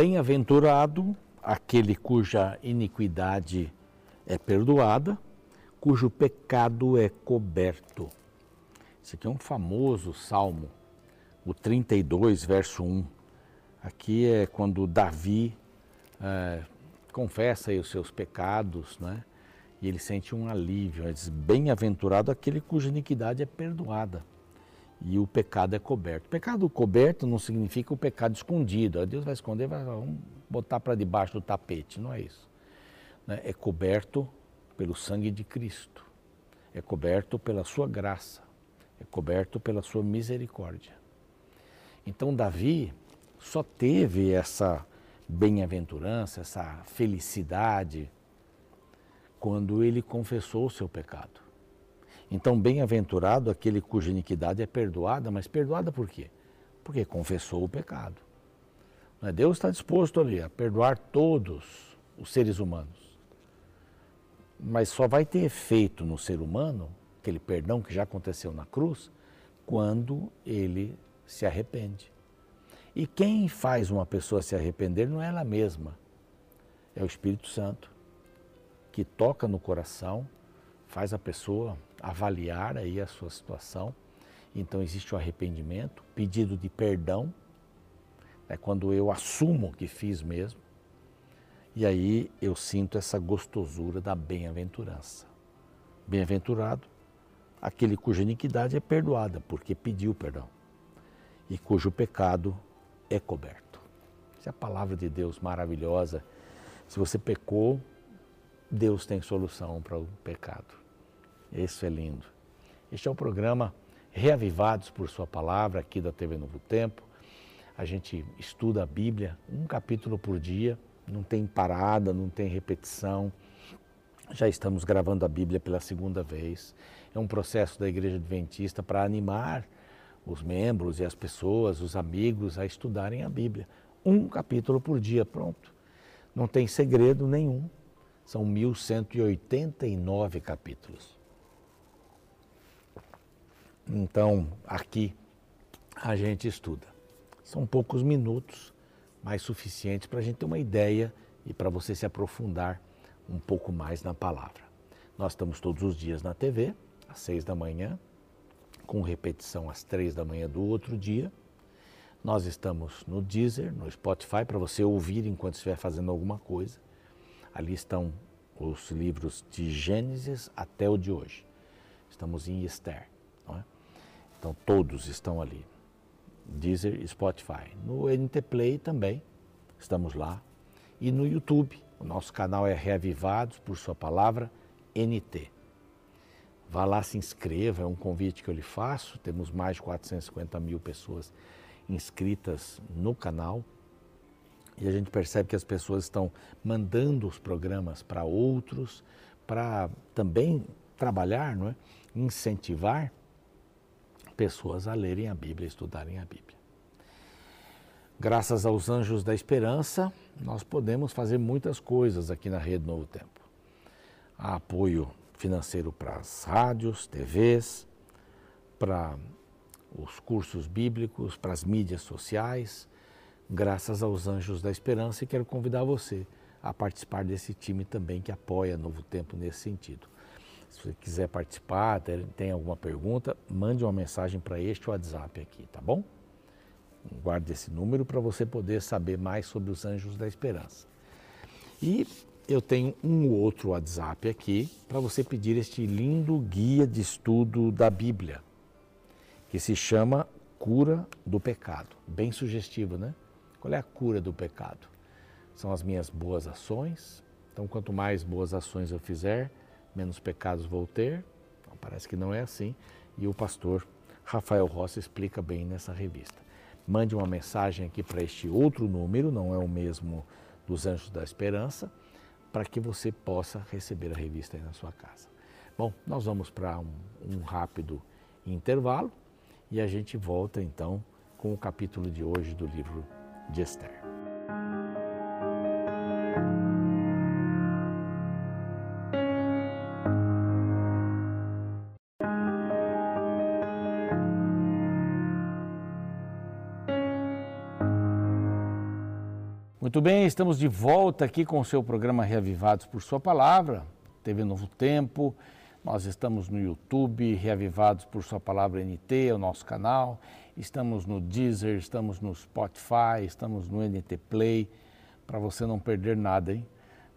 Bem-aventurado aquele cuja iniquidade é perdoada, cujo pecado é coberto. Esse aqui é um famoso salmo, o 32, verso 1. Aqui é quando Davi é, confessa os seus pecados, né? E ele sente um alívio. Ele diz: Bem-aventurado aquele cuja iniquidade é perdoada e o pecado é coberto. pecado coberto não significa o pecado escondido. Deus vai esconder, vai vamos botar para debaixo do tapete. Não é isso. Né? É coberto pelo sangue de Cristo. É coberto pela sua graça. É coberto pela sua misericórdia. Então, Davi só teve essa bem-aventurança, essa felicidade, quando ele confessou o seu pecado. Então, bem-aventurado aquele cuja iniquidade é perdoada, mas perdoada por quê? Porque confessou o pecado. É? Deus está disposto ali a perdoar todos os seres humanos. Mas só vai ter efeito no ser humano, aquele perdão que já aconteceu na cruz, quando ele se arrepende. E quem faz uma pessoa se arrepender não é ela mesma, é o Espírito Santo, que toca no coração, faz a pessoa avaliar aí a sua situação. Então existe o arrependimento, pedido de perdão, é quando eu assumo que fiz mesmo, e aí eu sinto essa gostosura da bem-aventurança. Bem-aventurado aquele cuja iniquidade é perdoada, porque pediu perdão, e cujo pecado é coberto. Essa é a palavra de Deus maravilhosa. Se você pecou, Deus tem solução para o pecado. Isso é lindo. Este é o programa Reavivados por Sua Palavra, aqui da TV Novo Tempo. A gente estuda a Bíblia um capítulo por dia, não tem parada, não tem repetição. Já estamos gravando a Bíblia pela segunda vez. É um processo da Igreja Adventista para animar os membros e as pessoas, os amigos, a estudarem a Bíblia. Um capítulo por dia, pronto. Não tem segredo nenhum. São 1189 capítulos. Então, aqui a gente estuda. São poucos minutos, mas suficientes para a gente ter uma ideia e para você se aprofundar um pouco mais na palavra. Nós estamos todos os dias na TV, às seis da manhã, com repetição às três da manhã do outro dia. Nós estamos no Deezer, no Spotify, para você ouvir enquanto estiver fazendo alguma coisa. Ali estão os livros de Gênesis até o de hoje. Estamos em Esther. Então todos estão ali. Deezer e Spotify. No NT Play também, estamos lá. E no YouTube, o nosso canal é Reavivados por Sua Palavra NT. Vá lá, se inscreva, é um convite que eu lhe faço. Temos mais de 450 mil pessoas inscritas no canal. E a gente percebe que as pessoas estão mandando os programas para outros, para também trabalhar, não é? incentivar pessoas a lerem a Bíblia, estudarem a Bíblia. Graças aos anjos da esperança, nós podemos fazer muitas coisas aqui na Rede Novo Tempo. Há apoio financeiro para as rádios, TVs, para os cursos bíblicos, para as mídias sociais, graças aos anjos da esperança, e quero convidar você a participar desse time também que apoia Novo Tempo nesse sentido. Se você quiser participar, tem alguma pergunta, mande uma mensagem para este WhatsApp aqui, tá bom? Guarde esse número para você poder saber mais sobre os Anjos da Esperança. E eu tenho um outro WhatsApp aqui para você pedir este lindo guia de estudo da Bíblia, que se chama Cura do Pecado. Bem sugestivo, né? Qual é a cura do pecado? São as minhas boas ações. Então, quanto mais boas ações eu fizer, menos pecados vou ter. Então, parece que não é assim. E o pastor Rafael Rossi explica bem nessa revista. Mande uma mensagem aqui para este outro número, não é o mesmo dos Anjos da Esperança, para que você possa receber a revista aí na sua casa. Bom, nós vamos para um, um rápido intervalo e a gente volta então com o capítulo de hoje do livro de Esther. Muito bem, estamos de volta aqui com o seu programa Reavivados por Sua Palavra, TV Novo Tempo. Nós estamos no YouTube, Reavivados por Sua Palavra NT, é o nosso canal. Estamos no Deezer, estamos no Spotify, estamos no NT Play, para você não perder nada, hein?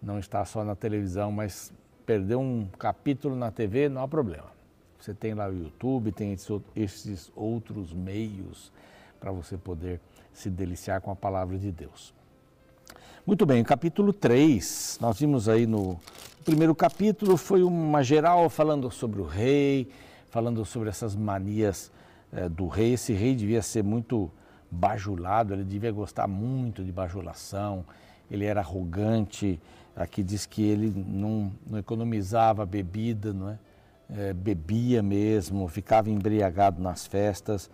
Não está só na televisão, mas perder um capítulo na TV não há problema. Você tem lá o YouTube, tem esses outros meios para você poder se deliciar com a palavra de Deus. Muito bem, capítulo 3, nós vimos aí no primeiro capítulo, foi uma geral falando sobre o rei, falando sobre essas manias é, do rei. Esse rei devia ser muito bajulado, ele devia gostar muito de bajulação, ele era arrogante. Aqui diz que ele não, não economizava bebida, não é? é? bebia mesmo, ficava embriagado nas festas.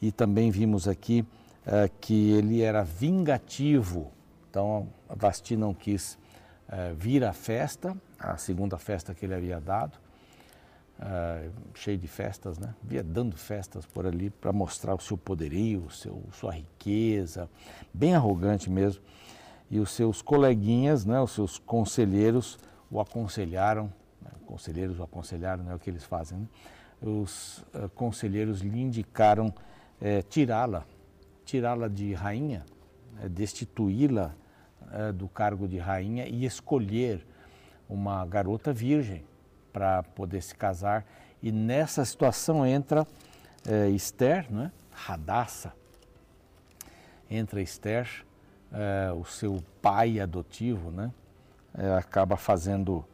E também vimos aqui é, que ele era vingativo então, Vasti não quis uh, vir à festa, a segunda festa que ele havia dado, uh, cheio de festas, né? Via dando festas por ali para mostrar o seu poderio, o seu, sua riqueza, bem arrogante mesmo. E os seus coleguinhas, né, os seus conselheiros, o aconselharam, né? conselheiros o aconselharam, não é o que eles fazem, né? Os uh, conselheiros lhe indicaram tirá-la, tirá-la de rainha, destituí-la é, do cargo de rainha e escolher uma garota virgem para poder se casar. E nessa situação entra é, Esther, né? Radassa. Entra Esther, é, o seu pai adotivo, né? acaba fazendo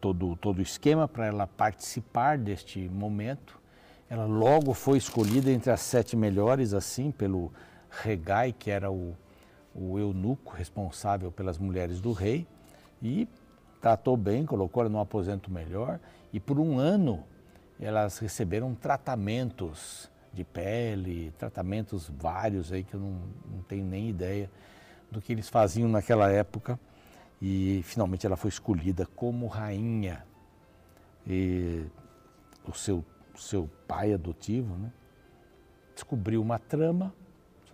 todo, todo o esquema para ela participar deste momento. Ela logo foi escolhida entre as sete melhores, assim, pelo Regai, que era o o eunuco responsável pelas mulheres do rei e tratou bem, colocou ela num aposento melhor e por um ano elas receberam tratamentos de pele, tratamentos vários aí que eu não, não tenho nem ideia do que eles faziam naquela época e finalmente ela foi escolhida como rainha e o seu, seu pai adotivo né, descobriu uma trama,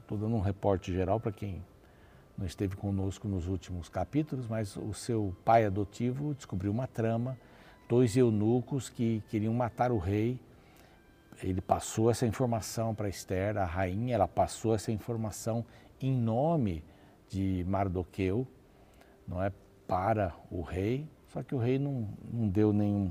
estou dando um reporte geral para quem não esteve conosco nos últimos capítulos, mas o seu pai adotivo descobriu uma trama, dois eunucos que queriam matar o rei. Ele passou essa informação para Esther, a rainha, ela passou essa informação em nome de Mardoqueu, não é para o rei, só que o rei não, não deu nenhum,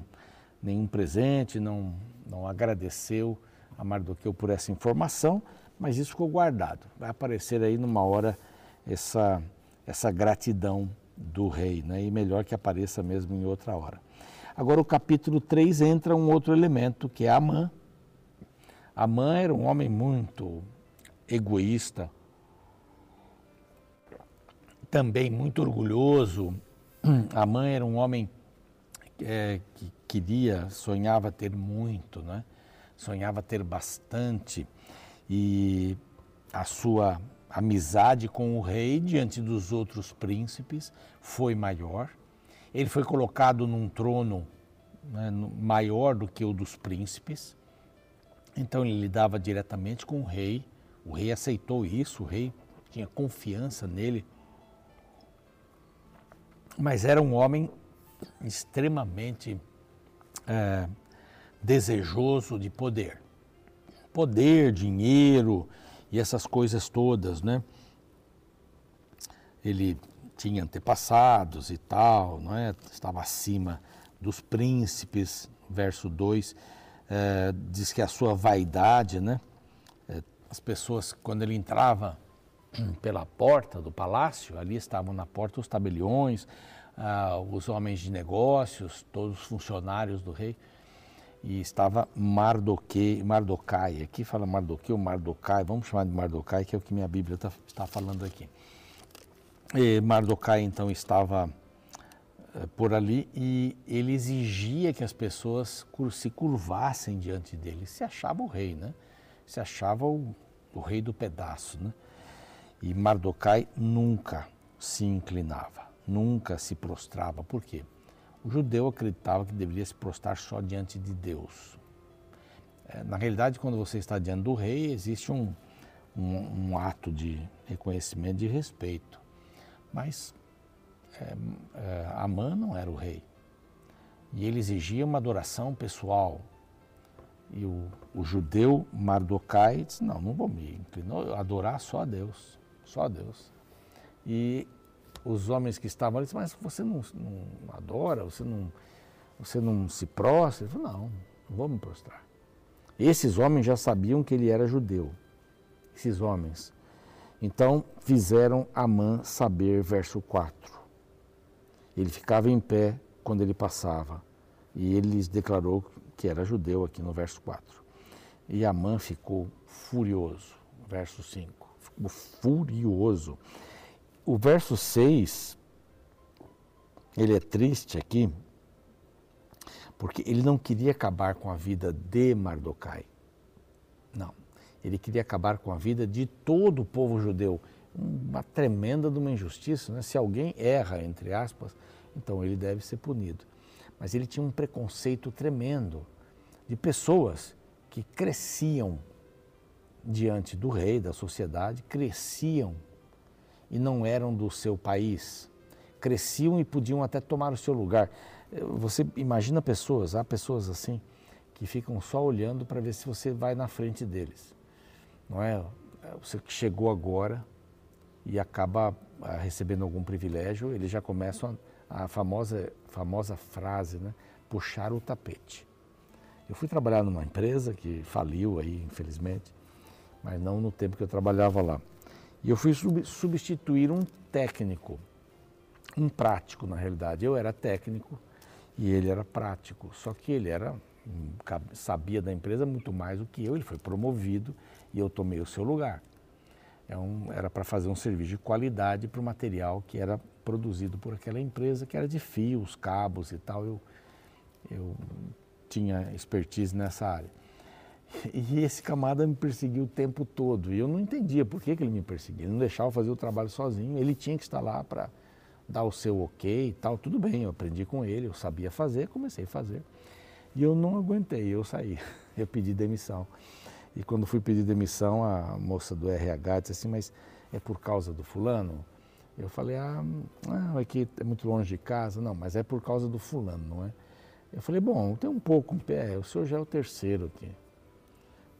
nenhum presente, não, não agradeceu a Mardoqueu por essa informação, mas isso ficou guardado. Vai aparecer aí numa hora essa, essa gratidão do rei, né? e melhor que apareça mesmo em outra hora. Agora, o capítulo 3 entra um outro elemento, que é Amã. Amã era um homem muito egoísta, também muito orgulhoso. Amã era um homem é, que queria, sonhava ter muito, né? sonhava ter bastante, e a sua amizade com o rei diante dos outros príncipes foi maior. Ele foi colocado num trono né, maior do que o dos príncipes. Então ele lidava diretamente com o rei. O rei aceitou isso, o rei tinha confiança nele. Mas era um homem extremamente é, desejoso de poder. Poder, dinheiro, e essas coisas todas, né? Ele tinha antepassados e tal, não é? Estava acima dos príncipes, verso 2, é, diz que a sua vaidade, né? É, as pessoas, quando ele entrava pela porta do palácio, ali estavam na porta os tabeliões, ah, os homens de negócios, todos os funcionários do rei, e estava Mardoquei, Mardocai. Aqui fala Mardoqueu, Mardocai, vamos chamar de Mardocai, que é o que minha Bíblia tá, está falando aqui. E Mardocai então estava eh, por ali e ele exigia que as pessoas se curvassem diante dele. Se achava o rei, né? Se achava o, o rei do pedaço, né? E Mardocai nunca se inclinava, nunca se prostrava. Por quê? O judeu acreditava que deveria se prostrar só diante de Deus. É, na realidade, quando você está diante do rei, existe um, um, um ato de reconhecimento, de respeito. Mas é, é, Amã não era o rei. E ele exigia uma adoração pessoal. E o, o judeu Mardokai disse, não, não vou me inclinar, adorar só a Deus, só a Deus. E os homens que estavam ali mas você não, não adora, você não, você não se prostra? Ele falou, não, não vou me prostrar. Esses homens já sabiam que ele era judeu, esses homens. Então fizeram Amã saber, verso 4. Ele ficava em pé quando ele passava, e ele lhes declarou que era judeu, aqui no verso 4. E Amã ficou furioso, verso 5. Ficou furioso. O verso 6, ele é triste aqui, porque ele não queria acabar com a vida de Mardokai. Não. Ele queria acabar com a vida de todo o povo judeu. Uma tremenda de uma injustiça, né? Se alguém erra, entre aspas, então ele deve ser punido. Mas ele tinha um preconceito tremendo de pessoas que cresciam diante do rei, da sociedade, cresciam e não eram do seu país, cresciam e podiam até tomar o seu lugar. Você imagina pessoas, há pessoas assim, que ficam só olhando para ver se você vai na frente deles. Não é? Você que chegou agora e acaba ah, recebendo algum privilégio, eles já começam a, a famosa, famosa frase, né? puxar o tapete. Eu fui trabalhar numa empresa que faliu aí, infelizmente, mas não no tempo que eu trabalhava lá. E eu fui substituir um técnico, um prático na realidade. Eu era técnico e ele era prático, só que ele era sabia da empresa muito mais do que eu, ele foi promovido e eu tomei o seu lugar. É um, era para fazer um serviço de qualidade para o material que era produzido por aquela empresa, que era de fios, cabos e tal. Eu, eu tinha expertise nessa área. E esse camada me perseguiu o tempo todo. E eu não entendia por que, que ele me perseguia. Ele não deixava fazer o trabalho sozinho. Ele tinha que estar lá para dar o seu ok e tal. Tudo bem, eu aprendi com ele, eu sabia fazer, comecei a fazer. E eu não aguentei, eu saí. Eu pedi demissão. E quando fui pedir demissão, a moça do RH disse assim, mas é por causa do fulano? Eu falei, ah, não, é que é muito longe de casa. Não, mas é por causa do fulano, não é? Eu falei, bom, tem um pouco, é, o senhor já é o terceiro aqui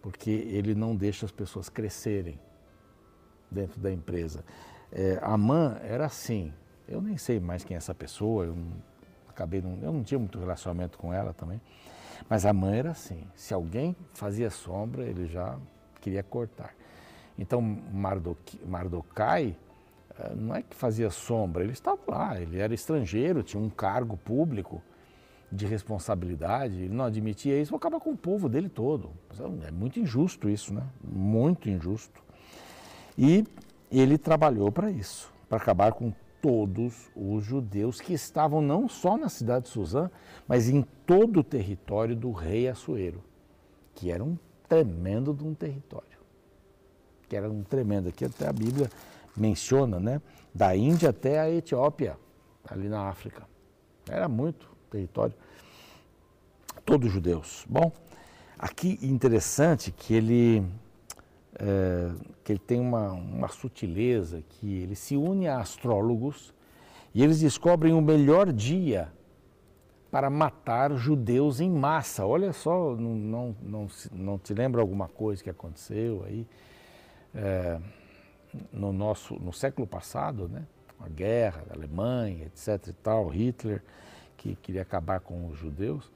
porque ele não deixa as pessoas crescerem dentro da empresa. É, a MAN era assim, eu nem sei mais quem é essa pessoa, eu não, acabei não, eu não tinha muito relacionamento com ela também, mas a MAN era assim, se alguém fazia sombra, ele já queria cortar. Então Mardokai eh, não é que fazia sombra, ele estava lá, ele era estrangeiro, tinha um cargo público, de responsabilidade, ele não admitia isso, acaba com o povo dele todo. É muito injusto isso, né? Muito injusto. E ele trabalhou para isso, para acabar com todos os judeus que estavam não só na cidade de Suzã, mas em todo o território do rei Assuero, que era um tremendo de um território. Que era um tremendo, aqui até a Bíblia menciona, né? Da Índia até a Etiópia, ali na África. Era muito território, todos judeus. Bom, aqui interessante que ele, é, que ele tem uma, uma sutileza, que ele se une a astrólogos e eles descobrem o melhor dia para matar judeus em massa. Olha só, não, não, não, não te lembra alguma coisa que aconteceu aí é, no nosso no século passado, né? A guerra da Alemanha, etc. e tal, Hitler que queria acabar com os judeus,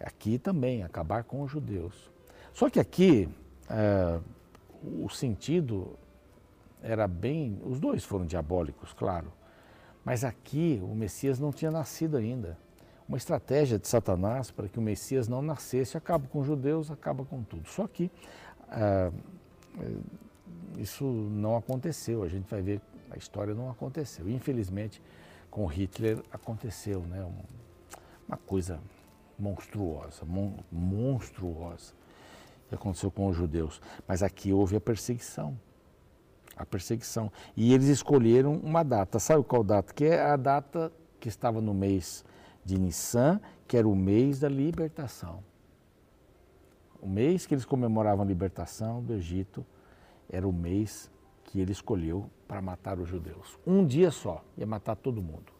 aqui também, acabar com os judeus. Só que aqui é, o sentido era bem. Os dois foram diabólicos, claro. Mas aqui o Messias não tinha nascido ainda. Uma estratégia de Satanás para que o Messias não nascesse, acaba com os judeus, acaba com tudo. Só que é, isso não aconteceu. A gente vai ver, a história não aconteceu. Infelizmente, com Hitler aconteceu, né? Uma coisa monstruosa, mon, monstruosa, que aconteceu com os judeus. Mas aqui houve a perseguição. A perseguição. E eles escolheram uma data. Sabe qual data? Que é a data que estava no mês de Nissan, que era o mês da libertação. O mês que eles comemoravam a libertação do Egito era o mês que ele escolheu para matar os judeus. Um dia só, ia matar todo mundo.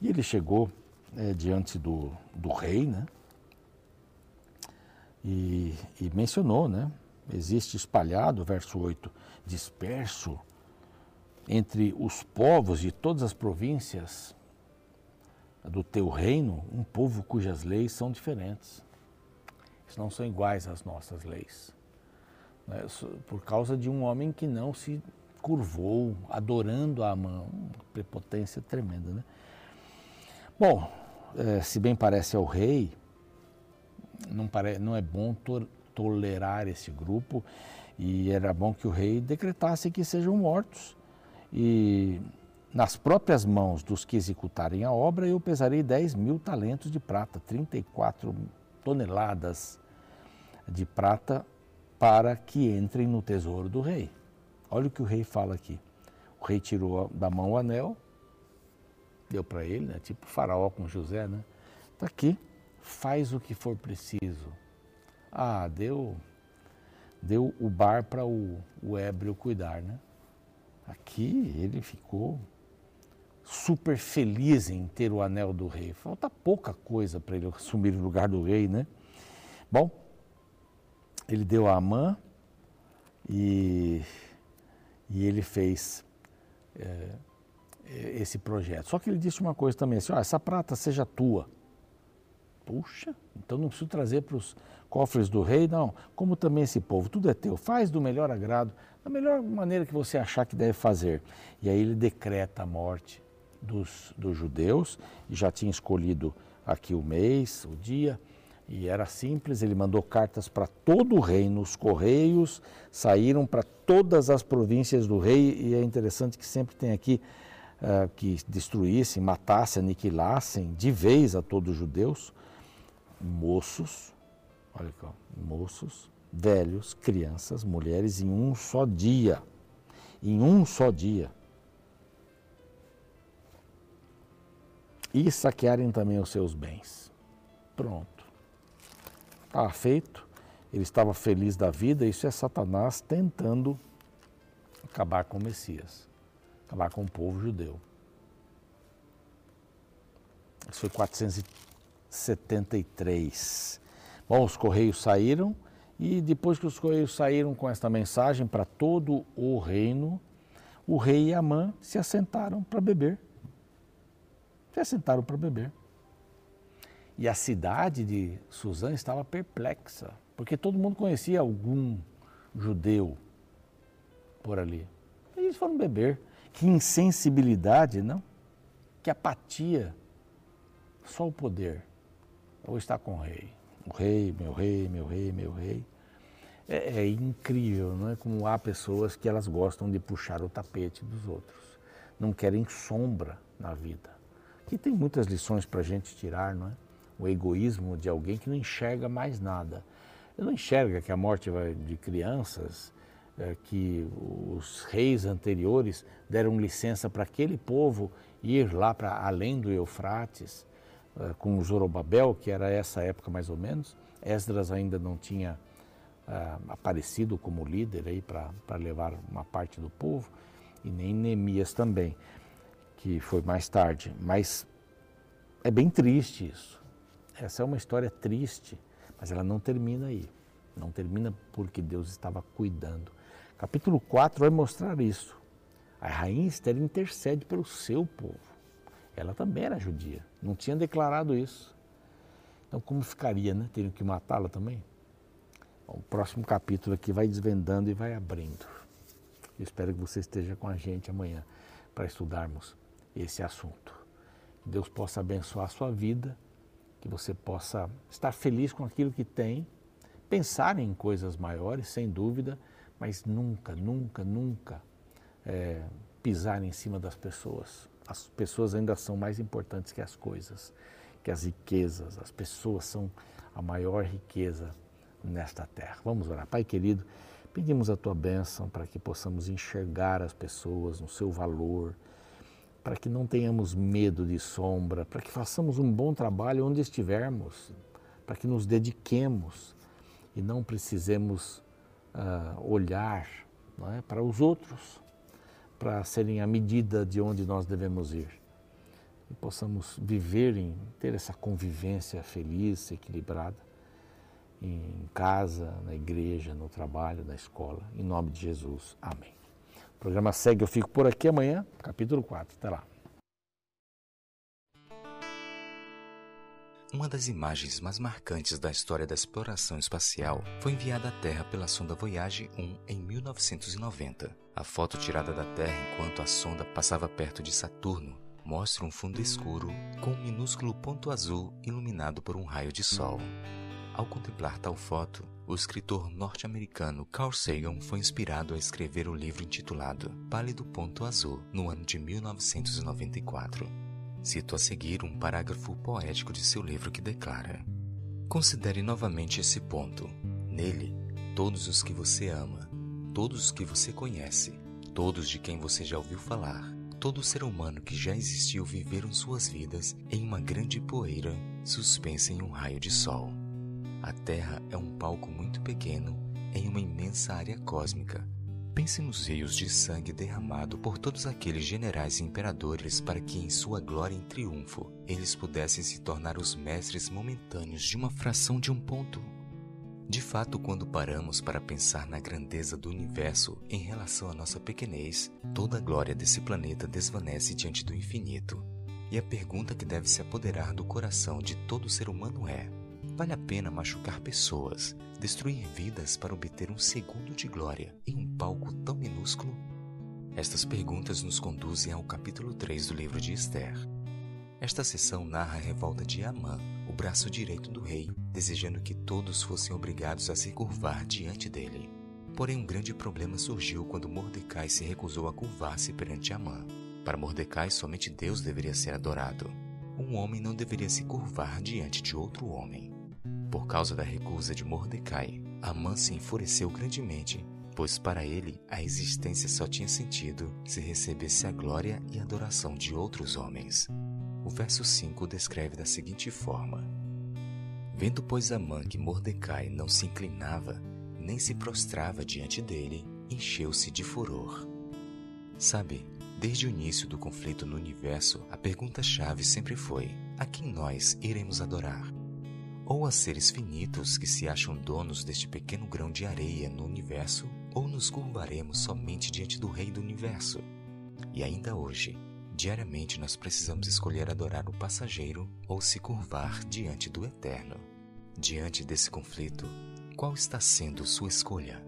E ele chegou é, diante do, do rei, né? E, e mencionou, né? Existe espalhado, verso 8, disperso entre os povos de todas as províncias do teu reino, um povo cujas leis são diferentes. Não são iguais às nossas leis. Né? Por causa de um homem que não se curvou, adorando a mão, prepotência tremenda, né? Bom, é, se bem parece ao rei, não, pare, não é bom to tolerar esse grupo e era bom que o rei decretasse que sejam mortos e nas próprias mãos dos que executarem a obra eu pesarei 10 mil talentos de prata, 34 toneladas de prata para que entrem no tesouro do rei. Olha o que o rei fala aqui. O rei tirou da mão o anel, deu para ele, né? tipo faraó com José, né? Está aqui, faz o que for preciso. Ah, deu, deu o bar para o, o ébrio cuidar, né? Aqui ele ficou super feliz em ter o anel do rei. Falta pouca coisa para ele assumir o lugar do rei, né? Bom, ele deu a Amã e e ele fez é, esse projeto. Só que ele disse uma coisa também, assim, ó, essa prata seja tua. Puxa, então não preciso trazer para os cofres do rei, não. Como também esse povo, tudo é teu. Faz do melhor agrado, da melhor maneira que você achar que deve fazer. E aí ele decreta a morte dos, dos judeus, e já tinha escolhido aqui o mês, o dia, e era simples, ele mandou cartas para todo o reino, os correios saíram para todas as províncias do rei, e é interessante que sempre tem aqui uh, que destruíssem, matassem, aniquilassem de vez a todos os judeus, moços, olha aqui, moços, velhos, crianças, mulheres, em um só dia. Em um só dia. E saquearem também os seus bens. Pronto estava feito, ele estava feliz da vida, isso é Satanás tentando acabar com o Messias, acabar com o povo judeu. Isso foi 473. Bom, os correios saíram e depois que os correios saíram com esta mensagem para todo o reino, o rei e Amã se assentaram para beber. Se assentaram para beber. E a cidade de Suzã estava perplexa, porque todo mundo conhecia algum judeu por ali. E eles foram beber. Que insensibilidade, não? Que apatia. Só o poder. Ou está com o rei. O rei, meu rei, meu rei, meu rei. É, é, incrível, não é? Como há pessoas que elas gostam de puxar o tapete dos outros. Não querem sombra na vida. Aqui tem muitas lições para a gente tirar, não é? o egoísmo de alguém que não enxerga mais nada. Ele não enxerga que a morte de crianças, que os reis anteriores deram licença para aquele povo ir lá para além do Eufrates, é, com Zorobabel, que era essa época mais ou menos. Esdras ainda não tinha é, aparecido como líder aí para levar uma parte do povo, e nem Neemias também, que foi mais tarde. Mas é bem triste isso. Essa é uma história triste, mas ela não termina aí. Não termina porque Deus estava cuidando. Capítulo 4 vai mostrar isso. A rainha Esther intercede pelo seu povo. Ela também era judia, não tinha declarado isso. Então, como ficaria, né? Teriam que matá-la também? Bom, o próximo capítulo aqui vai desvendando e vai abrindo. Eu espero que você esteja com a gente amanhã para estudarmos esse assunto. Que Deus possa abençoar a sua vida que você possa estar feliz com aquilo que tem, pensar em coisas maiores, sem dúvida, mas nunca, nunca, nunca é, pisar em cima das pessoas. As pessoas ainda são mais importantes que as coisas, que as riquezas. As pessoas são a maior riqueza nesta terra. Vamos orar. Pai querido, pedimos a tua bênção para que possamos enxergar as pessoas no seu valor, para que não tenhamos medo de sombra, para que façamos um bom trabalho onde estivermos, para que nos dediquemos e não precisemos uh, olhar é, para os outros, para serem a medida de onde nós devemos ir. E possamos viver em ter essa convivência feliz, equilibrada, em casa, na igreja, no trabalho, na escola. Em nome de Jesus. Amém. O programa segue, eu fico por aqui amanhã, capítulo 4. Até lá. Uma das imagens mais marcantes da história da exploração espacial foi enviada à Terra pela sonda Voyage 1 em 1990. A foto tirada da Terra enquanto a sonda passava perto de Saturno mostra um fundo escuro com um minúsculo ponto azul iluminado por um raio de sol. Ao contemplar tal foto, o escritor norte-americano Carl Sagan foi inspirado a escrever o livro intitulado Pálido Ponto Azul no ano de 1994. Cito a seguir um parágrafo poético de seu livro que declara: Considere novamente esse ponto. Nele, todos os que você ama, todos os que você conhece, todos de quem você já ouviu falar, todo ser humano que já existiu viveram suas vidas em uma grande poeira suspensa em um raio de sol. A Terra é um palco muito pequeno em uma imensa área cósmica Pense nos rios de sangue derramado por todos aqueles generais e imperadores para que, em sua glória e triunfo, eles pudessem se tornar os mestres momentâneos de uma fração de um ponto. De fato, quando paramos para pensar na grandeza do universo em relação à nossa pequenez, toda a glória desse planeta desvanece diante do infinito. E a pergunta que deve se apoderar do coração de todo ser humano é: Vale a pena machucar pessoas, destruir vidas para obter um segundo de glória em um palco tão minúsculo? Estas perguntas nos conduzem ao capítulo 3 do livro de Esther. Esta sessão narra a revolta de Amã, o braço direito do rei, desejando que todos fossem obrigados a se curvar diante dele. Porém, um grande problema surgiu quando Mordecai se recusou a curvar-se perante Amã. Para Mordecai, somente Deus deveria ser adorado. Um homem não deveria se curvar diante de outro homem. Por causa da recusa de Mordecai, Amã se enfureceu grandemente, pois para ele a existência só tinha sentido se recebesse a glória e adoração de outros homens. O verso 5 descreve da seguinte forma: Vendo, pois, Amã que Mordecai não se inclinava, nem se prostrava diante dele, encheu-se de furor. Sabe, desde o início do conflito no universo, a pergunta-chave sempre foi: a quem nós iremos adorar? Ou a seres finitos que se acham donos deste pequeno grão de areia no universo, ou nos curvaremos somente diante do Rei do Universo. E ainda hoje, diariamente nós precisamos escolher adorar o passageiro ou se curvar diante do Eterno. Diante desse conflito, qual está sendo sua escolha?